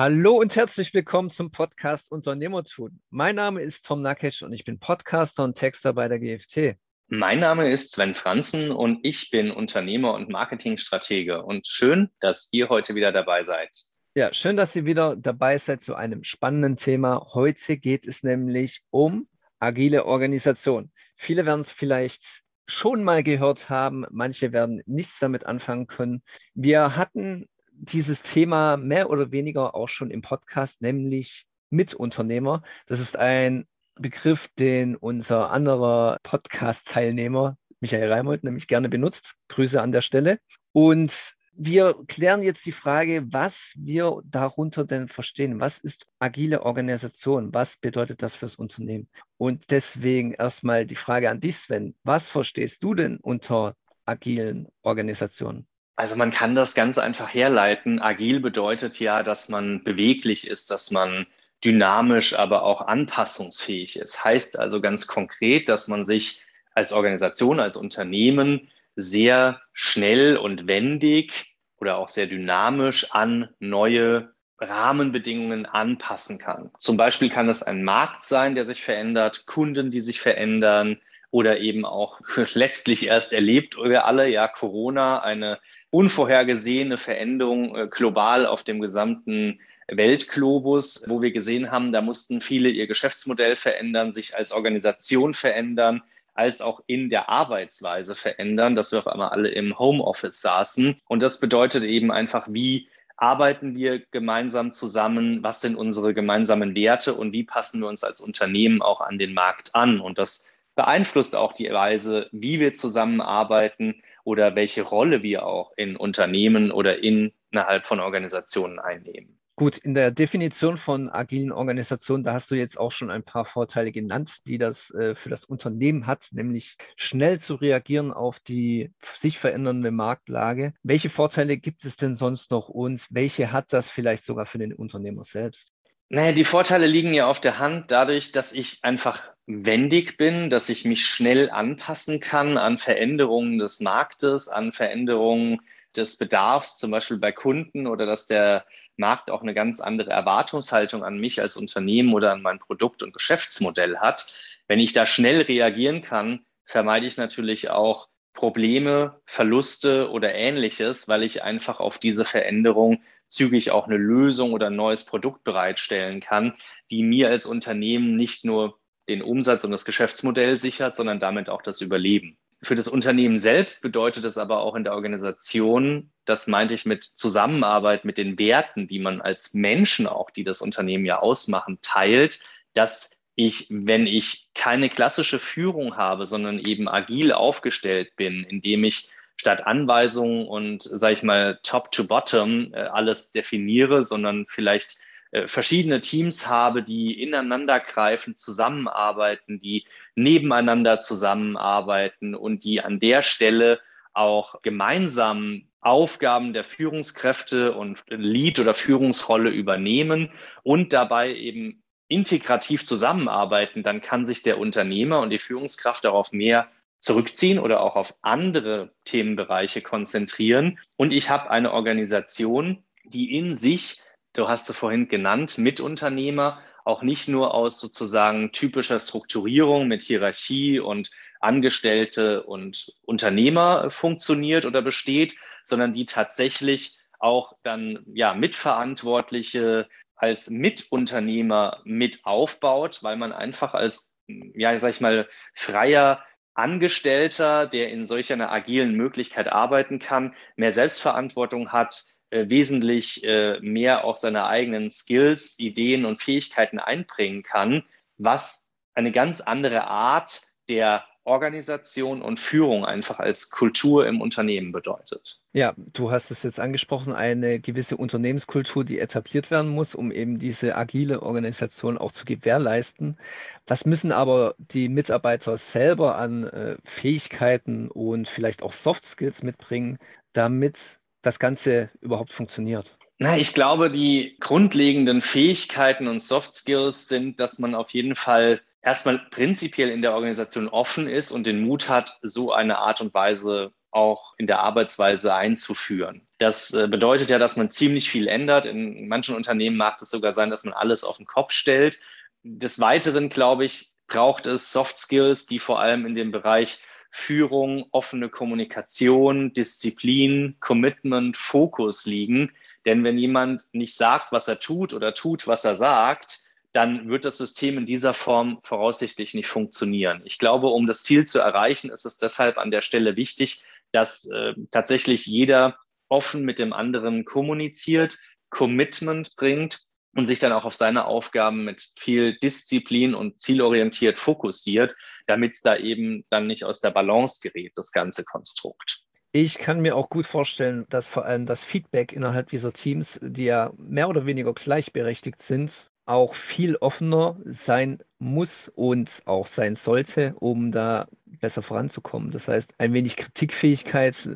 Hallo und herzlich willkommen zum Podcast Unternehmertun. Mein Name ist Tom Nakic und ich bin Podcaster und Texter bei der GFT. Mein Name ist Sven Franzen und ich bin Unternehmer und Marketingstratege. Und schön, dass ihr heute wieder dabei seid. Ja, schön, dass ihr wieder dabei seid zu einem spannenden Thema. Heute geht es nämlich um agile Organisation. Viele werden es vielleicht schon mal gehört haben, manche werden nichts damit anfangen können. Wir hatten dieses Thema mehr oder weniger auch schon im Podcast, nämlich Mitunternehmer. Das ist ein Begriff, den unser anderer Podcast-Teilnehmer Michael Reimold nämlich gerne benutzt. Grüße an der Stelle. Und wir klären jetzt die Frage, was wir darunter denn verstehen. Was ist agile Organisation? Was bedeutet das fürs Unternehmen? Und deswegen erstmal die Frage an dich, Sven. Was verstehst du denn unter agilen Organisationen? Also man kann das ganz einfach herleiten. Agil bedeutet ja, dass man beweglich ist, dass man dynamisch, aber auch anpassungsfähig ist. Heißt also ganz konkret, dass man sich als Organisation, als Unternehmen sehr schnell und wendig oder auch sehr dynamisch an neue Rahmenbedingungen anpassen kann. Zum Beispiel kann es ein Markt sein, der sich verändert, Kunden, die sich verändern oder eben auch letztlich erst erlebt wir alle, ja, Corona, eine unvorhergesehene Veränderung äh, global auf dem gesamten Weltglobus, wo wir gesehen haben, da mussten viele ihr Geschäftsmodell verändern, sich als Organisation verändern, als auch in der Arbeitsweise verändern, dass wir auf einmal alle im Homeoffice saßen. Und das bedeutet eben einfach, wie arbeiten wir gemeinsam zusammen, was sind unsere gemeinsamen Werte und wie passen wir uns als Unternehmen auch an den Markt an. Und das beeinflusst auch die Weise, wie wir zusammenarbeiten oder welche Rolle wir auch in Unternehmen oder innerhalb von Organisationen einnehmen. Gut, in der Definition von agilen Organisationen, da hast du jetzt auch schon ein paar Vorteile genannt, die das äh, für das Unternehmen hat, nämlich schnell zu reagieren auf die sich verändernde Marktlage. Welche Vorteile gibt es denn sonst noch und welche hat das vielleicht sogar für den Unternehmer selbst? Naja, die Vorteile liegen ja auf der Hand dadurch, dass ich einfach wendig bin, dass ich mich schnell anpassen kann an Veränderungen des Marktes, an Veränderungen des Bedarfs, zum Beispiel bei Kunden oder dass der Markt auch eine ganz andere Erwartungshaltung an mich als Unternehmen oder an mein Produkt und Geschäftsmodell hat. Wenn ich da schnell reagieren kann, vermeide ich natürlich auch Probleme, Verluste oder ähnliches, weil ich einfach auf diese Veränderung zügig auch eine Lösung oder ein neues Produkt bereitstellen kann, die mir als Unternehmen nicht nur den Umsatz und das Geschäftsmodell sichert, sondern damit auch das Überleben. Für das Unternehmen selbst bedeutet es aber auch in der Organisation, das meinte ich mit Zusammenarbeit, mit den Werten, die man als Menschen auch, die das Unternehmen ja ausmachen, teilt, dass ich, wenn ich keine klassische Führung habe, sondern eben agil aufgestellt bin, indem ich statt Anweisungen und, sage ich mal, top to bottom äh, alles definiere, sondern vielleicht äh, verschiedene Teams habe, die ineinander greifen, zusammenarbeiten, die nebeneinander zusammenarbeiten und die an der Stelle auch gemeinsam Aufgaben der Führungskräfte und Lead- oder Führungsrolle übernehmen und dabei eben integrativ zusammenarbeiten, dann kann sich der Unternehmer und die Führungskraft darauf mehr zurückziehen oder auch auf andere Themenbereiche konzentrieren. Und ich habe eine Organisation, die in sich, du hast es vorhin genannt, Mitunternehmer, auch nicht nur aus sozusagen typischer Strukturierung mit Hierarchie und Angestellte und Unternehmer funktioniert oder besteht, sondern die tatsächlich auch dann ja Mitverantwortliche als Mitunternehmer mit aufbaut, weil man einfach als ja, sag ich mal, freier Angestellter, der in solch einer agilen Möglichkeit arbeiten kann, mehr Selbstverantwortung hat, äh, wesentlich äh, mehr auch seine eigenen Skills, Ideen und Fähigkeiten einbringen kann, was eine ganz andere Art der Organisation und Führung einfach als Kultur im Unternehmen bedeutet. Ja, du hast es jetzt angesprochen, eine gewisse Unternehmenskultur, die etabliert werden muss, um eben diese agile Organisation auch zu gewährleisten. Was müssen aber die Mitarbeiter selber an äh, Fähigkeiten und vielleicht auch Soft Skills mitbringen, damit das Ganze überhaupt funktioniert? Na, ich glaube, die grundlegenden Fähigkeiten und Soft Skills sind, dass man auf jeden Fall erstmal prinzipiell in der Organisation offen ist und den Mut hat, so eine Art und Weise auch in der Arbeitsweise einzuführen. Das äh, bedeutet ja, dass man ziemlich viel ändert. In manchen Unternehmen mag es sogar sein, dass man alles auf den Kopf stellt. Des Weiteren, glaube ich, braucht es Soft Skills, die vor allem in dem Bereich Führung, offene Kommunikation, Disziplin, Commitment, Fokus liegen. Denn wenn jemand nicht sagt, was er tut oder tut, was er sagt, dann wird das System in dieser Form voraussichtlich nicht funktionieren. Ich glaube, um das Ziel zu erreichen, ist es deshalb an der Stelle wichtig, dass äh, tatsächlich jeder offen mit dem anderen kommuniziert, Commitment bringt und sich dann auch auf seine Aufgaben mit viel Disziplin und zielorientiert fokussiert, damit es da eben dann nicht aus der Balance gerät, das ganze Konstrukt. Ich kann mir auch gut vorstellen, dass vor allem das Feedback innerhalb dieser Teams, die ja mehr oder weniger gleichberechtigt sind, auch viel offener sein muss und auch sein sollte, um da besser voranzukommen. Das heißt, ein wenig Kritikfähigkeit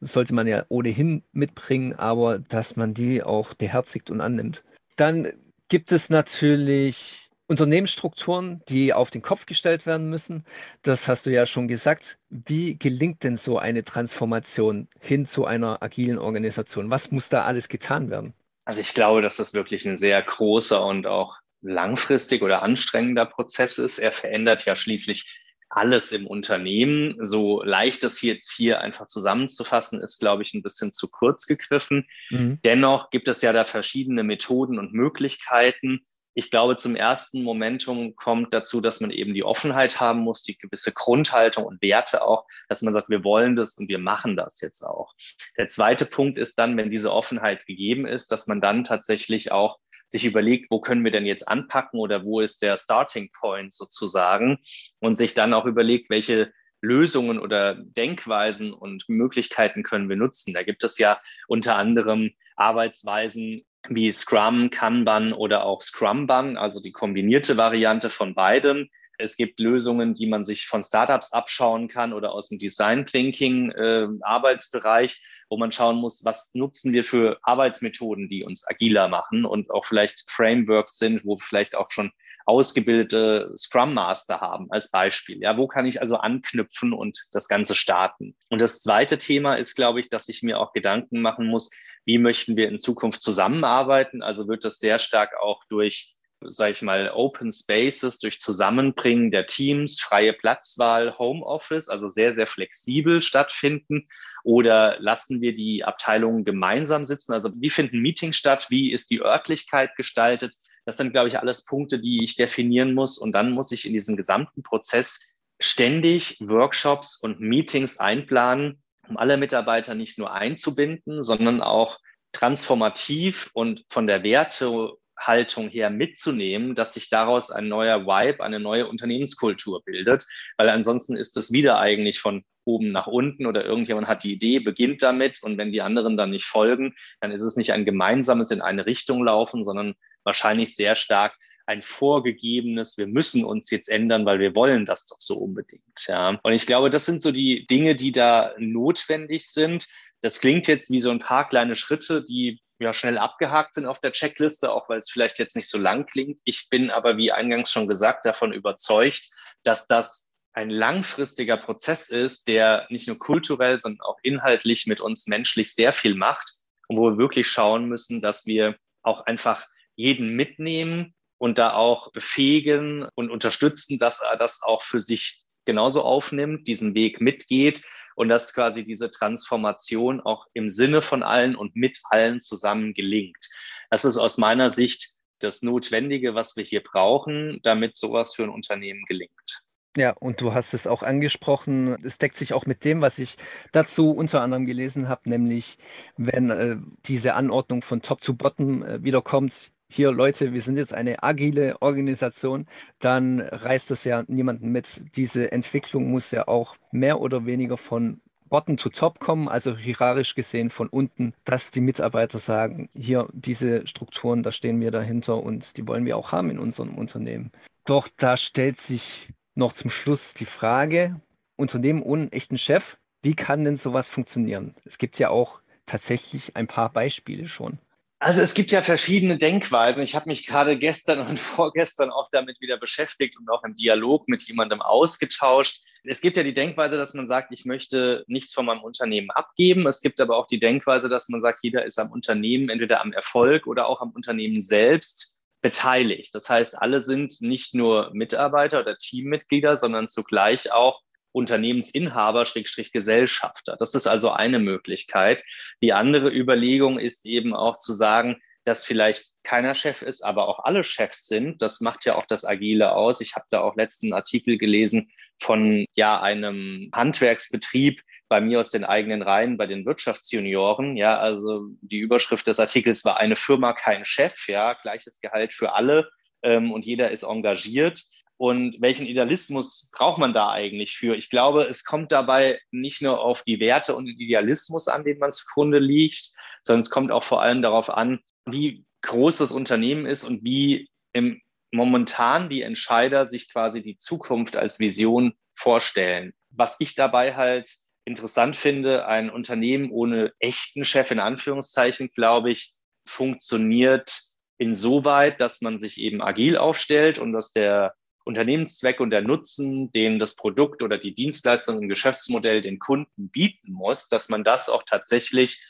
sollte man ja ohnehin mitbringen, aber dass man die auch beherzigt und annimmt. Dann gibt es natürlich Unternehmensstrukturen, die auf den Kopf gestellt werden müssen. Das hast du ja schon gesagt. Wie gelingt denn so eine Transformation hin zu einer agilen Organisation? Was muss da alles getan werden? Also ich glaube, dass das wirklich ein sehr großer und auch langfristig oder anstrengender Prozess ist. Er verändert ja schließlich alles im Unternehmen. So leicht das jetzt hier einfach zusammenzufassen, ist, glaube ich, ein bisschen zu kurz gegriffen. Mhm. Dennoch gibt es ja da verschiedene Methoden und Möglichkeiten. Ich glaube, zum ersten Momentum kommt dazu, dass man eben die Offenheit haben muss, die gewisse Grundhaltung und Werte auch, dass man sagt, wir wollen das und wir machen das jetzt auch. Der zweite Punkt ist dann, wenn diese Offenheit gegeben ist, dass man dann tatsächlich auch sich überlegt, wo können wir denn jetzt anpacken oder wo ist der Starting Point sozusagen und sich dann auch überlegt, welche Lösungen oder Denkweisen und Möglichkeiten können wir nutzen. Da gibt es ja unter anderem Arbeitsweisen wie Scrum, Kanban oder auch Scrumban, also die kombinierte Variante von beidem. Es gibt Lösungen, die man sich von Startups abschauen kann oder aus dem Design Thinking äh, Arbeitsbereich, wo man schauen muss, was nutzen wir für Arbeitsmethoden, die uns agiler machen und auch vielleicht Frameworks sind, wo vielleicht auch schon ausgebildete Scrum Master haben als Beispiel. Ja, wo kann ich also anknüpfen und das Ganze starten? Und das zweite Thema ist, glaube ich, dass ich mir auch Gedanken machen muss, wie möchten wir in Zukunft zusammenarbeiten? Also wird das sehr stark auch durch sage ich mal, Open Spaces durch Zusammenbringen der Teams, freie Platzwahl, Homeoffice, also sehr, sehr flexibel stattfinden? Oder lassen wir die Abteilungen gemeinsam sitzen? Also wie finden Meetings statt? Wie ist die Örtlichkeit gestaltet? Das sind, glaube ich, alles Punkte, die ich definieren muss. Und dann muss ich in diesem gesamten Prozess ständig Workshops und Meetings einplanen, um alle Mitarbeiter nicht nur einzubinden, sondern auch transformativ und von der Werte Haltung her mitzunehmen, dass sich daraus ein neuer Vibe, eine neue Unternehmenskultur bildet, weil ansonsten ist es wieder eigentlich von oben nach unten oder irgendjemand hat die Idee, beginnt damit und wenn die anderen dann nicht folgen, dann ist es nicht ein gemeinsames in eine Richtung laufen, sondern wahrscheinlich sehr stark ein vorgegebenes, wir müssen uns jetzt ändern, weil wir wollen das doch so unbedingt. Ja. Und ich glaube, das sind so die Dinge, die da notwendig sind. Das klingt jetzt wie so ein paar kleine Schritte, die ja, schnell abgehakt sind auf der Checkliste, auch weil es vielleicht jetzt nicht so lang klingt. Ich bin aber, wie eingangs schon gesagt, davon überzeugt, dass das ein langfristiger Prozess ist, der nicht nur kulturell, sondern auch inhaltlich mit uns menschlich sehr viel macht und wo wir wirklich schauen müssen, dass wir auch einfach jeden mitnehmen und da auch befähigen und unterstützen, dass er das auch für sich genauso aufnimmt, diesen Weg mitgeht und dass quasi diese Transformation auch im Sinne von allen und mit allen zusammen gelingt. Das ist aus meiner Sicht das Notwendige, was wir hier brauchen, damit sowas für ein Unternehmen gelingt. Ja, und du hast es auch angesprochen. Es deckt sich auch mit dem, was ich dazu unter anderem gelesen habe, nämlich wenn äh, diese Anordnung von Top zu Bottom äh, wiederkommt, hier Leute, wir sind jetzt eine agile Organisation, dann reißt das ja niemanden mit. Diese Entwicklung muss ja auch mehr oder weniger von Bottom to Top kommen, also hierarchisch gesehen von unten, dass die Mitarbeiter sagen, hier diese Strukturen, da stehen wir dahinter und die wollen wir auch haben in unserem Unternehmen. Doch da stellt sich noch zum Schluss die Frage, Unternehmen ohne echten Chef, wie kann denn sowas funktionieren? Es gibt ja auch tatsächlich ein paar Beispiele schon. Also es gibt ja verschiedene Denkweisen. Ich habe mich gerade gestern und vorgestern auch damit wieder beschäftigt und auch im Dialog mit jemandem ausgetauscht. es gibt ja die Denkweise, dass man sagt, ich möchte nichts von meinem Unternehmen abgeben. Es gibt aber auch die Denkweise, dass man sagt, jeder ist am Unternehmen, entweder am Erfolg oder auch am Unternehmen selbst beteiligt. Das heißt, alle sind nicht nur Mitarbeiter oder Teammitglieder, sondern zugleich auch Unternehmensinhaber, Schrägstrich Gesellschafter. Das ist also eine Möglichkeit. Die andere Überlegung ist eben auch zu sagen, dass vielleicht keiner Chef ist, aber auch alle Chefs sind. Das macht ja auch das Agile aus. Ich habe da auch letzten Artikel gelesen von ja einem Handwerksbetrieb bei mir aus den eigenen Reihen, bei den Wirtschaftsjunioren. Ja, also die Überschrift des Artikels war eine Firma, kein Chef. Ja, gleiches Gehalt für alle ähm, und jeder ist engagiert. Und welchen Idealismus braucht man da eigentlich für? Ich glaube, es kommt dabei nicht nur auf die Werte und den Idealismus an, den man zugrunde liegt, sondern es kommt auch vor allem darauf an, wie groß das Unternehmen ist und wie im, momentan die Entscheider sich quasi die Zukunft als Vision vorstellen. Was ich dabei halt interessant finde, ein Unternehmen ohne echten Chef in Anführungszeichen, glaube ich, funktioniert insoweit, dass man sich eben agil aufstellt und dass der Unternehmenszweck und der Nutzen, den das Produkt oder die Dienstleistung im Geschäftsmodell den Kunden bieten muss, dass man das auch tatsächlich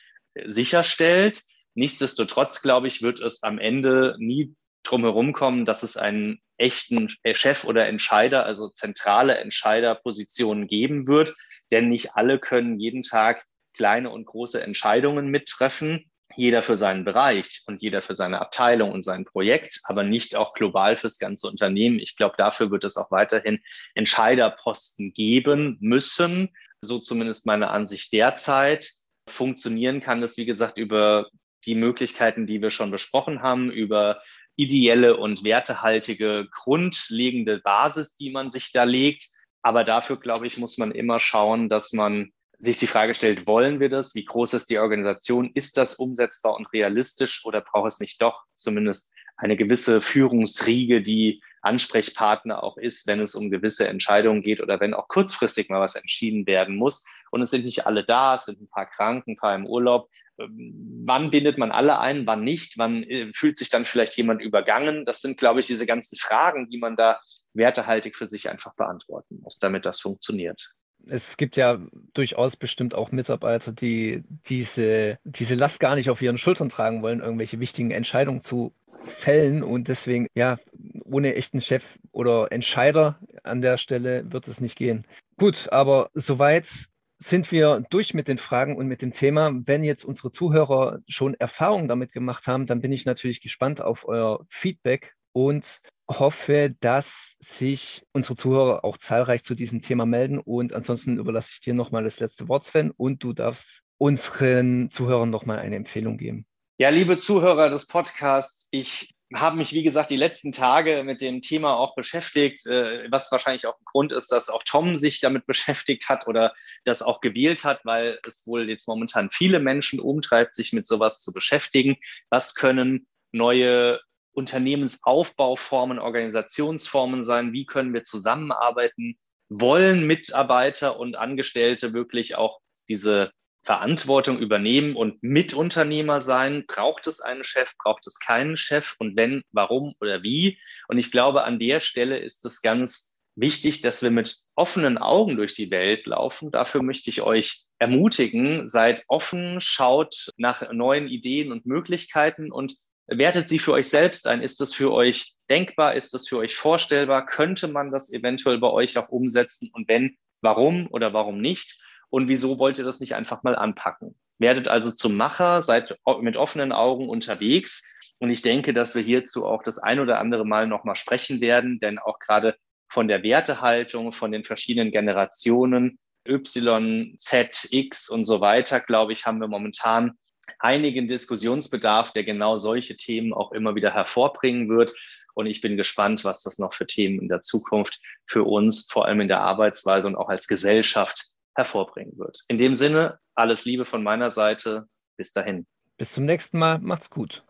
sicherstellt Nichtsdestotrotz, glaube ich, wird es am Ende nie drum herum kommen, dass es einen echten Chef oder Entscheider, also zentrale Entscheiderpositionen geben wird. Denn nicht alle können jeden Tag kleine und große Entscheidungen mittreffen. Jeder für seinen Bereich und jeder für seine Abteilung und sein Projekt, aber nicht auch global fürs ganze Unternehmen. Ich glaube, dafür wird es auch weiterhin Entscheiderposten geben müssen. So zumindest meine Ansicht derzeit. Funktionieren kann das, wie gesagt, über die Möglichkeiten, die wir schon besprochen haben, über ideelle und wertehaltige grundlegende Basis, die man sich da legt. Aber dafür, glaube ich, muss man immer schauen, dass man sich die Frage stellt, wollen wir das? Wie groß ist die Organisation? Ist das umsetzbar und realistisch oder braucht es nicht doch zumindest eine gewisse Führungsriege, die Ansprechpartner auch ist, wenn es um gewisse Entscheidungen geht oder wenn auch kurzfristig mal was entschieden werden muss. Und es sind nicht alle da, es sind ein paar krank, ein paar im Urlaub. Ähm, wann bindet man alle ein, wann nicht? Wann äh, fühlt sich dann vielleicht jemand übergangen? Das sind, glaube ich, diese ganzen Fragen, die man da wertehaltig für sich einfach beantworten muss, damit das funktioniert. Es gibt ja durchaus bestimmt auch Mitarbeiter, die diese, diese Last gar nicht auf ihren Schultern tragen wollen, irgendwelche wichtigen Entscheidungen zu fällen und deswegen, ja, ohne echten Chef oder Entscheider an der Stelle wird es nicht gehen. Gut, aber soweit sind wir durch mit den Fragen und mit dem Thema. Wenn jetzt unsere Zuhörer schon Erfahrungen damit gemacht haben, dann bin ich natürlich gespannt auf euer Feedback und hoffe, dass sich unsere Zuhörer auch zahlreich zu diesem Thema melden. Und ansonsten überlasse ich dir nochmal das letzte Wort, Sven, und du darfst unseren Zuhörern nochmal eine Empfehlung geben. Ja, liebe Zuhörer des Podcasts, ich habe mich, wie gesagt, die letzten Tage mit dem Thema auch beschäftigt, äh, was wahrscheinlich auch ein Grund ist, dass auch Tom sich damit beschäftigt hat oder das auch gewählt hat, weil es wohl jetzt momentan viele Menschen umtreibt, sich mit sowas zu beschäftigen. Was können neue Unternehmensaufbauformen, Organisationsformen sein? Wie können wir zusammenarbeiten? Wollen Mitarbeiter und Angestellte wirklich auch diese Verantwortung übernehmen und Mitunternehmer sein. Braucht es einen Chef, braucht es keinen Chef und wenn, warum oder wie? Und ich glaube, an der Stelle ist es ganz wichtig, dass wir mit offenen Augen durch die Welt laufen. Dafür möchte ich euch ermutigen, seid offen, schaut nach neuen Ideen und Möglichkeiten und wertet sie für euch selbst ein. Ist das für euch denkbar? Ist das für euch vorstellbar? Könnte man das eventuell bei euch auch umsetzen? Und wenn, warum oder warum nicht? Und wieso wollt ihr das nicht einfach mal anpacken? Werdet also zum Macher, seid mit offenen Augen unterwegs. Und ich denke, dass wir hierzu auch das ein oder andere Mal nochmal sprechen werden, denn auch gerade von der Wertehaltung, von den verschiedenen Generationen Y, Z, X und so weiter, glaube ich, haben wir momentan einigen Diskussionsbedarf, der genau solche Themen auch immer wieder hervorbringen wird. Und ich bin gespannt, was das noch für Themen in der Zukunft für uns, vor allem in der Arbeitsweise und auch als Gesellschaft hervorbringen wird. In dem Sinne, alles Liebe von meiner Seite. Bis dahin. Bis zum nächsten Mal. Macht's gut.